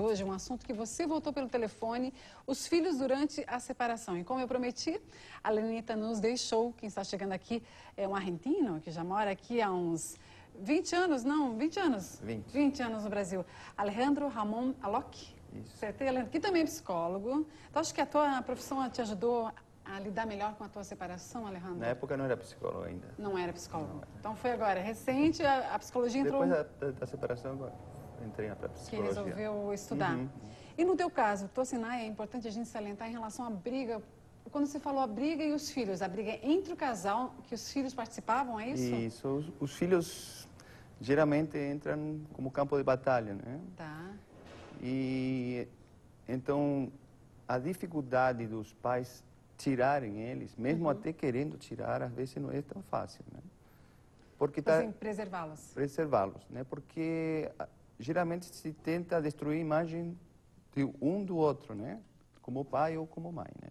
Hoje, um assunto que você voltou pelo telefone, os filhos durante a separação. E como eu prometi, a Lenita nos deixou. Quem está chegando aqui é um argentino que já mora aqui há uns 20 anos, não, 20 anos? 20. 20 anos no Brasil. Alejandro Ramon Alok. Isso. Certo, Alejandro? Que também é psicólogo. Então, acho que a tua profissão te ajudou a lidar melhor com a tua separação, Alejandro? Na época não era psicólogo ainda. Não era psicólogo. Então, foi agora, recente, a, a psicologia entrou... Depois da, da separação, agora entrei na que psicologia. resolveu estudar. Uhum. E no teu caso, Tocinai, é importante a gente salientar em relação à briga. Quando você falou a briga e os filhos, a briga entre o casal, que os filhos participavam, é isso? Isso. Os, os filhos geralmente entram como campo de batalha, né? Tá. E então a dificuldade dos pais tirarem eles, mesmo Uhum. até querendo tirar, às vezes não é tão fácil, né? Porque Assim, preservá-los. preservá-los, né? Porque geralmente se tenta destruir a imagem de um do outro, né? Como pai ou como mãe, né?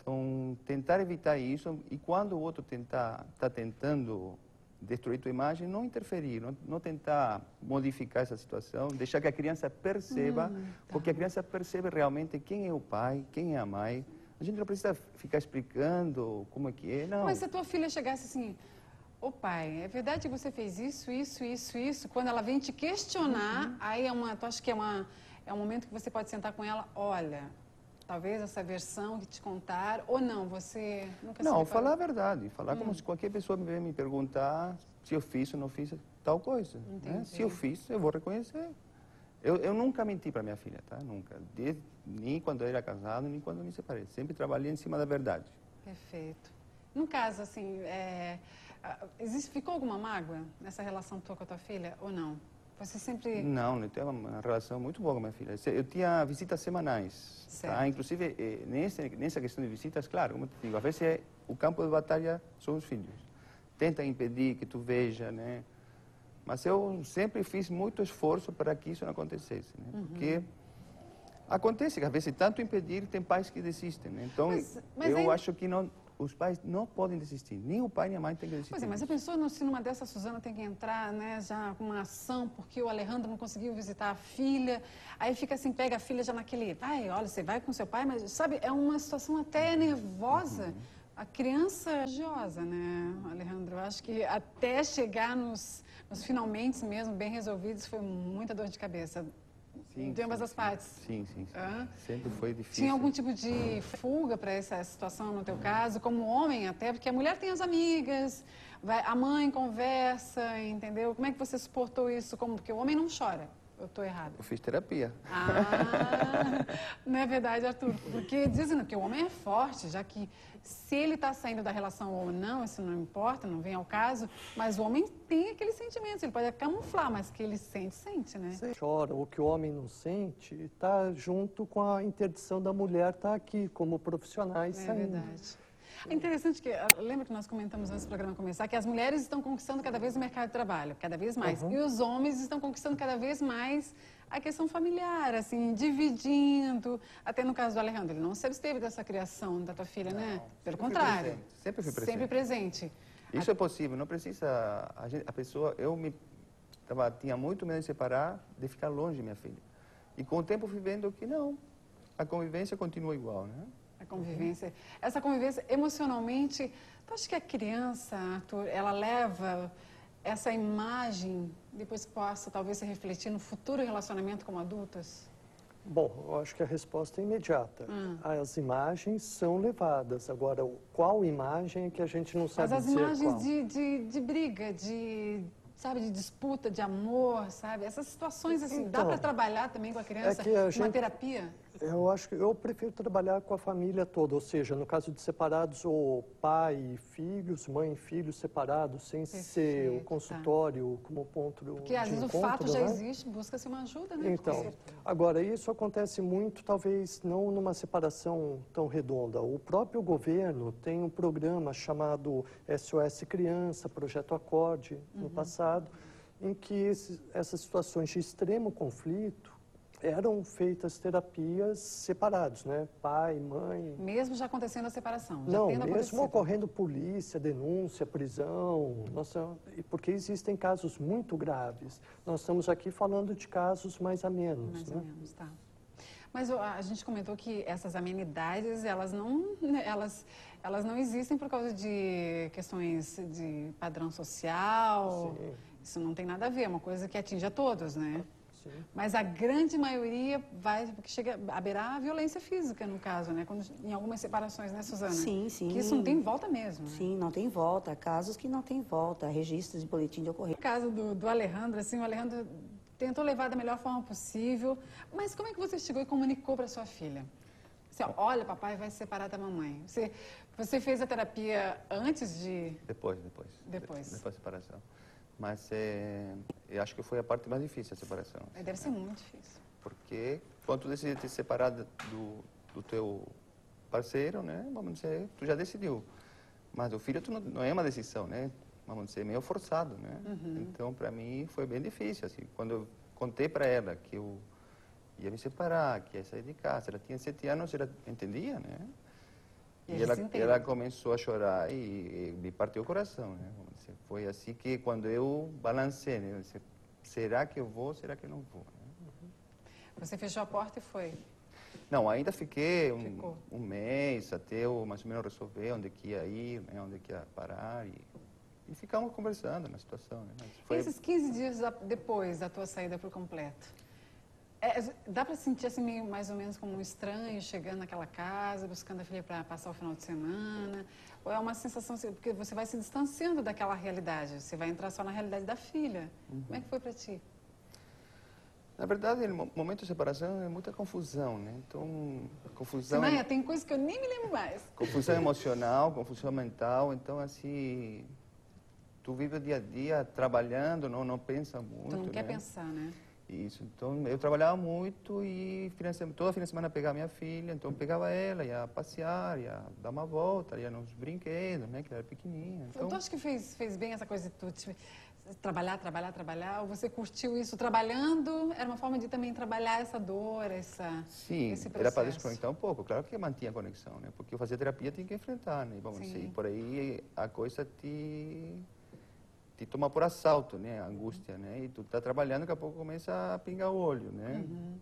Então, tentar evitar isso e quando o outro tentar está tentando destruir tua imagem, não interferir, não, não tentar modificar essa situação, deixar que a criança perceba, Hum, tá. porque a criança percebe realmente quem é o pai, quem é a mãe. A gente não precisa ficar explicando como é que é, não. Mas se a tua filha chegasse assim, ô pai, é verdade que você fez isso, isso, isso, isso, quando ela vem te questionar, Uhum. aí é uma, tu acha que é, uma, é um momento que você pode sentar com ela, olha, talvez essa versão que te contar, ou não, você nunca se Não, falar a verdade. Falar Hum. como se qualquer pessoa me me perguntar se eu fiz ou não fiz tal coisa. né? Se eu fiz, eu vou reconhecer. Eu, eu nunca menti para minha filha, tá? Nunca. Desde, nem quando eu era casado, nem quando me separei. Sempre trabalhei em cima da verdade. Perfeito. No caso, assim, é, existe, ficou alguma mágoa nessa relação tua com a tua filha, ou não? Você sempre... Não, eu tenho uma relação muito boa com minha filha. Eu tinha visitas semanais. Tá? Inclusive, eh, nessa, nessa questão de visitas, claro, como eu te digo, às vezes é, o campo de batalha são os filhos. Tenta impedir que tu veja, né? Mas eu sempre fiz muito esforço para que isso não acontecesse, né? Uhum. Porque acontece que às vezes tanto impedir, tem pais que desistem, né? Então, Mas- mas eu aí- acho que não, os pais não podem desistir. Nem o pai nem a mãe tem que desistir. Pois é, mas a pessoa, se numa dessa, a Suzana tem que entrar né, já com uma ação, porque o Alejandro não conseguiu visitar a filha, aí fica assim, pega a filha já naquele, vai, olha, você vai com seu pai, mas, sabe, é uma situação até nervosa. A criança é religiosa, né, Alejandro? Eu acho que até chegar nos, nos finalmente mesmo, bem resolvidos, foi muita dor de cabeça. Sim, de ambas sim, as partes. Sim, sim, sim. Sempre foi difícil. Tinha algum tipo de fuga para essa situação no teu caso, como homem até, porque a mulher tem as amigas, vai- a mãe conversa, entendeu? Como é que você suportou isso? Como, porque o homem não chora. Eu estou errada. Eu fiz terapia. Ah, não é verdade, Arthur. Porque dizem que o homem é forte, já que se ele está saindo da relação ou não, isso não importa, não vem ao caso, mas o homem tem aqueles sentimentos, ele pode camuflar, mas que ele sente, sente, né? Você chora, o que o homem não sente, está junto com a interdição da mulher estar aqui como profissionais É saindo. verdade. É interessante que, ah, lembra que nós comentamos antes do programa começar, que as mulheres estão conquistando cada vez o mercado de trabalho, cada vez mais. Uhum. E os homens estão conquistando cada vez mais a questão familiar, assim, dividindo. Até no caso do Alejandro, ele não se absteve dessa criação da tua filha, né? Pelo sempre fui contrário. presente, sempre fui Sempre presente. Isso é possível, não precisa. A, gente- a pessoa, eu me tava, tinha muito medo de separar, de ficar longe de minha filha. E com o tempo fui vendo que não, a convivência continua igual, né? A convivência. Essa convivência emocionalmente, tu acha que a criança, Arthur, ela leva essa imagem, depois possa talvez se refletir no futuro relacionamento como adultas? Bom, eu acho que a resposta é imediata. Hum. As imagens são levadas. Agora, qual imagem é que a gente não sabe Mas as dizer imagens de, de, de briga, de, sabe, de disputa, de amor, sabe? Essas situações, assim, dá Então, para trabalhar também com a criança? é a Uma gente- terapia? Eu acho que eu prefiro trabalhar com a família toda, ou seja, no caso de separados, o pai e filhos, mãe e filhos separados, sem ser Perfeito, o tá. consultório como ponto de Porque às vezes o encontro, fato já né? existe, busca-se uma ajuda, né? Então, agora isso acontece muito, talvez não numa separação tão redonda. O próprio governo tem um programa chamado SOS Criança, Projeto Acorde, Uhum. no passado, em que esses- essas situações de extremo conflito eram feitas terapias separados, né? Pai, mãe. Mesmo já acontecendo a separação? Já Não, mesmo acontecido. ocorrendo polícia, denúncia, prisão, nossa, porque existem casos muito graves. Nós estamos aqui falando de casos mais a menos, Mais né? ou menos, tá. Mas a gente comentou que essas amenidades, elas não, né, elas, elas não existem por causa de questões de padrão social. Sim. Isso não tem nada a ver, é uma coisa que atinge a todos, né? Sim. Mas a grande maioria vai, porque chega a beirar a violência física, no caso, né? Quando, em algumas separações, né, Suzana? Sim, sim. Que isso não tem volta mesmo, né? Sim, não tem volta. Há casos que não tem volta. Registros de boletim de ocorrência. No caso do, do Alejandro, assim, o Alejandro tentou levar da melhor forma possível, mas como é que você chegou e comunicou para sua filha? Você, olha, papai vai se separar da mamãe. Você, você fez a terapia antes de... Depois, depois. Depois. De- Depois da separação. Mas é, eu acho que foi a parte mais difícil, a separação. Aí Deve ser muito difícil. Porque quando tu decide te separar do, do teu parceiro, né? Vamos dizer, tu já decidiu. Mas o filho tu não, não é uma decisão, né? Vamos dizer, meio forçado, né? Então, para mim, foi bem difícil, assim. Quando eu contei para ela que eu ia me separar, que ia sair de casa, ela tinha sete anos, ela entendia, né? E ela, ela começou a chorar e, e me partiu o coração, né? Dizer, Foi assim que quando eu balancei, né? Será que eu vou, será que eu não vou? né? Você fechou a porta e foi. Não, ainda fiquei um, um mês até eu mais ou menos resolver onde que ia ir, né, onde que ia parar e, e ficamos conversando na situação. Né? Foi, Esses 15 dias depois da tua saída por completo, é, dá para sentir assim meio mais ou menos como um estranho chegando naquela casa, buscando a filha para passar o final de semana? Ou é uma sensação, assim, porque você vai se distanciando daquela realidade, você vai entrar só na realidade da filha. Como é que foi para ti? Na verdade, no mo- momento de separação é muita confusão, né? Então, confusão, Maia, tem coisas que eu nem me lembro mais. confusão emocional, confusão mental. Então, assim, tu vive o dia a dia trabalhando, não, não pensa muito. Tu não quer né? pensar, né? Isso, então eu trabalhava muito e fim de semana- toda fim de semana pegava minha filha, então pegava ela, ia passear, ia dar uma volta, ia nos brinquedos, né, que ela era pequenininha. Então, Tu acha que fez, fez bem essa coisa de tu te- trabalhar, trabalhar, trabalhar? Ou você curtiu isso trabalhando? Era uma forma de também trabalhar essa dor, essa, sim, esse era para desconectar um pouco, claro que mantinha a conexão, né, porque eu fazia terapia tinha que enfrentar, né, vamos dizer, por aí a coisa te te toma por assalto, né, a angústia, né, e tu tá trabalhando, daqui a pouco começa a pingar o olho, né. Uhum.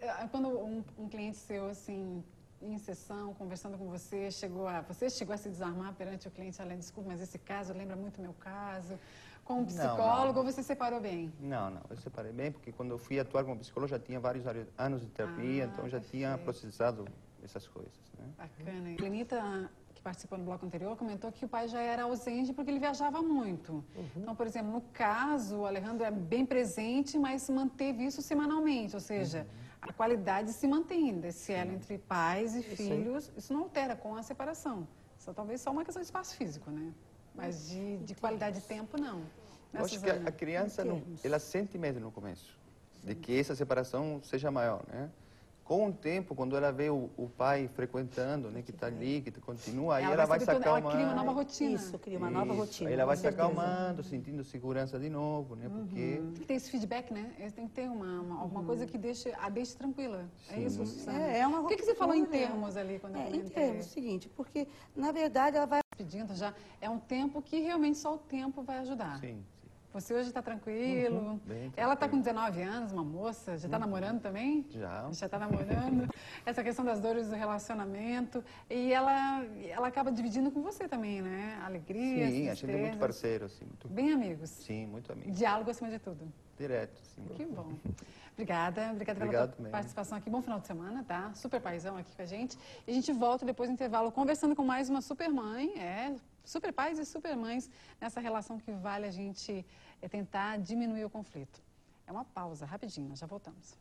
É, Quando um, um cliente seu, assim, em sessão, conversando com você, chegou a, você chegou a se desarmar perante o cliente, além, desculpa, mas esse caso lembra muito meu caso. Com um psicólogo, ou você separou bem? Não, não, eu separei bem, porque quando eu fui atuar como psicólogo já tinha vários anos de terapia, Ah, então já tinha perfeito. processado essas coisas, né. Bacana. Lenita, que participou no bloco anterior, comentou que o pai já era ausente porque ele viajava muito. Então, por exemplo, no caso, o Alejandro é bem presente, mas manteve isso semanalmente, ou seja, a qualidade se mantém desse elo entre pais e filhos. Isso não altera com a separação. Só talvez só uma questão de espaço físico, né? Mas de, de qualidade de tempo, não. Eu acho que a, criança, não, ela sente medo no começo, de que essa separação seja maior, né? Com o tempo, quando ela vê o, o pai frequentando, né, que está ali, que continua, aí ela, vai se acalmar. Ela cria uma nova rotina. Isso, cria uma nova Isso, rotina. Aí ela vai se certeza. acalmando, sentindo segurança de novo, né? Porque Tem que ter esse feedback, né? Ele tem que ter uma, uma, alguma coisa que deixe, a deixe tranquila. É Sim. isso, Suzana? É, é uma O que, que você falou em termos ali quando eu É, em termos, seguinte, porque, na verdade, ela vai Pedindo já, é um tempo que realmente só o tempo vai ajudar. sim. Você hoje está tranquilo. bem Ela está com tranquilo. 19 anos, uma moça, já está namorando também? Já. Já está namorando. Essa questão das dores do relacionamento. E ela, ela acaba dividindo com você também, né? Alegria, Sim, a gente é muito parceiro, assim, muito, Bem amigos. sim, muito amigo. Diálogo acima de tudo. Direto, sim. Que bom. Obrigada, obrigada pela Obrigado também. participação aqui. Bom final de semana, tá? Super paizão aqui com a gente. E a gente volta depois do intervalo conversando com mais uma super mãe, é, super pais e super mães nessa relação que vale a gente é, tentar diminuir o conflito. É uma pausa, rapidinho, nós já voltamos.